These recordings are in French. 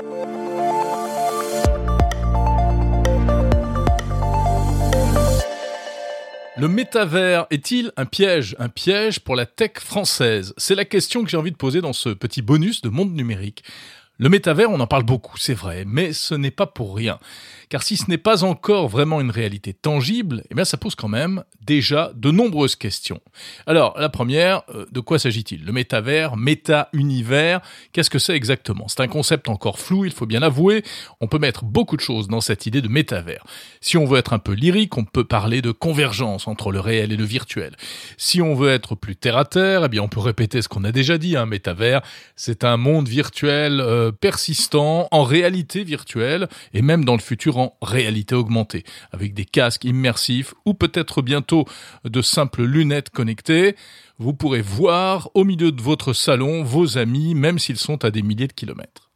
Le métavers est-il un piège Un piège pour la tech française? C'est la question que j'ai envie de poser dans ce petit bonus de monde numérique. Le métavers, on en parle beaucoup, c'est vrai, mais ce n'est pas pour rien. Car si ce n'est pas encore vraiment une réalité tangible, eh bien ça pose quand même déjà de nombreuses questions. Alors, la première, euh, de quoi s'agit-il? Le métavers, méta-univers, qu'est-ce que c'est exactement? C'est un concept encore flou, il faut bien l'avouer. On peut mettre beaucoup de choses dans cette idée de métavers. Si on veut être un peu lyrique, on peut parler de convergence entre le réel et le virtuel. Si on veut être plus terre à terre, eh bien on peut répéter ce qu'on a déjà dit, un métavers, c'est un monde virtuel euh, persistant en réalité virtuelle et même dans le futur en réalité augmentée, avec des casques immersifs ou peut-être bientôt de simples lunettes connectées. Vous pourrez voir au milieu de votre salon vos amis, même s'ils sont à des milliers de kilomètres.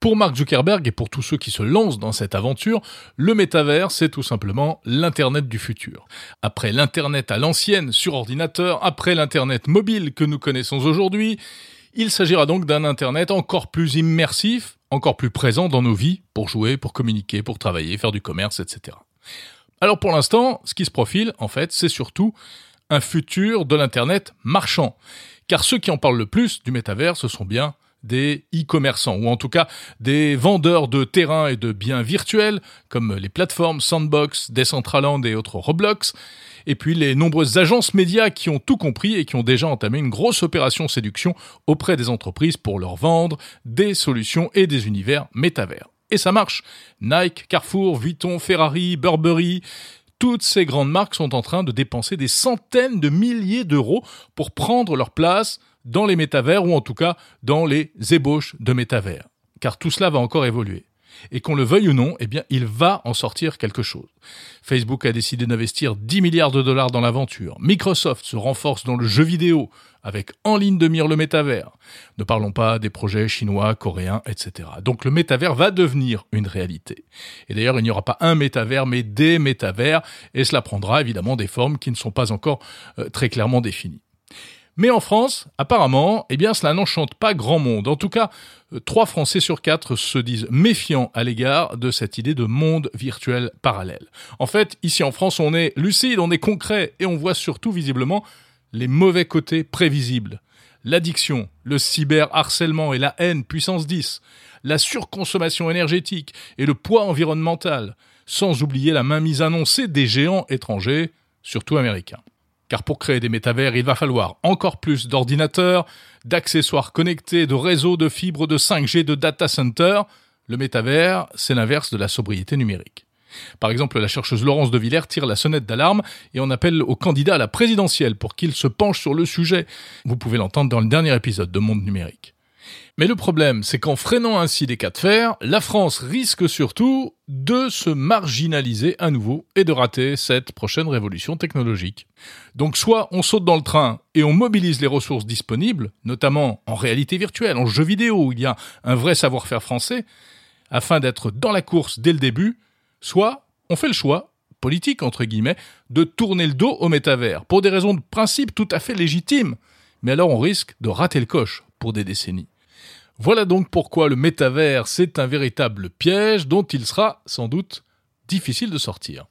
Pour Mark Zuckerberg et pour tous ceux qui se lancent dans cette aventure, le métavers, c'est tout simplement l'Internet du futur. Après l'Internet à l'ancienne sur ordinateur, après l'Internet mobile que nous connaissons aujourd'hui, il s'agira donc d'un Internet encore plus immersif, encore plus présent dans nos vies, pour jouer, pour communiquer, pour travailler, faire du commerce, etc. Alors pour l'instant, ce qui se profile, en fait, c'est surtout un futur de l'Internet marchand. Car ceux qui en parlent le plus du métavers, ce sont bien des e-commerçants, ou en tout cas des vendeurs de terrains et de biens virtuels, comme les plateformes Sandbox, Decentraland et autres Roblox, et puis les nombreuses agences médias qui ont tout compris et qui ont déjà entamé une grosse opération séduction auprès des entreprises pour leur vendre des solutions et des univers métavers. Et ça marche. Nike, Carrefour, Vuitton, Ferrari, Burberry, toutes ces grandes marques sont en train de dépenser des centaines de milliers d'euros pour prendre leur place dans les métavers ou en tout cas dans les ébauches de métavers. Car tout cela va encore évoluer. Et qu'on le veuille ou non, eh bien, il va en sortir quelque chose. Facebook a décidé d'investir 10 milliards de dollars dans l'aventure. Microsoft se renforce dans le jeu vidéo avec en ligne de mire le métavers. Ne parlons pas des projets chinois, coréens, etc. Donc le métavers va devenir une réalité. Et d'ailleurs, il n'y aura pas un métavers, mais des métavers, et cela prendra évidemment des formes qui ne sont pas encore euh, très clairement définies. Mais en France, apparemment, eh bien, cela n'enchante pas grand monde. En tout cas, euh, trois Français sur quatre se disent méfiants à l'égard de cette idée de monde virtuel parallèle. En fait, ici en France, on est lucide, on est concret, et on voit surtout visiblement les mauvais côtés prévisibles. L'addiction, le cyberharcèlement et la haine puissance 10, la surconsommation énergétique et le poids environnemental, sans oublier la mainmise annoncée des géants étrangers, surtout américains. Car pour créer des métavers, il va falloir encore plus d'ordinateurs, d'accessoires connectés, de réseaux, de fibres, de 5G, de data centers. Le métavers, c'est l'inverse de la sobriété numérique. Par exemple, la chercheuse Laurence de Villers tire la sonnette d'alarme et on appelle au candidat à la présidentielle pour qu'il se penche sur le sujet. Vous pouvez l'entendre dans le dernier épisode de Monde numérique. Mais le problème, c'est qu'en freinant ainsi des cas de fer, la France risque surtout de se marginaliser à nouveau et de rater cette prochaine révolution technologique. Donc soit on saute dans le train et on mobilise les ressources disponibles, notamment en réalité virtuelle, en jeux vidéo où il y a un vrai savoir-faire français, afin d'être dans la course dès le début, soit on fait le choix politique entre guillemets de tourner le dos au métavers pour des raisons de principe tout à fait légitimes. Mais alors on risque de rater le coche pour des décennies. Voilà donc pourquoi le métavers, c'est un véritable piège dont il sera sans doute difficile de sortir.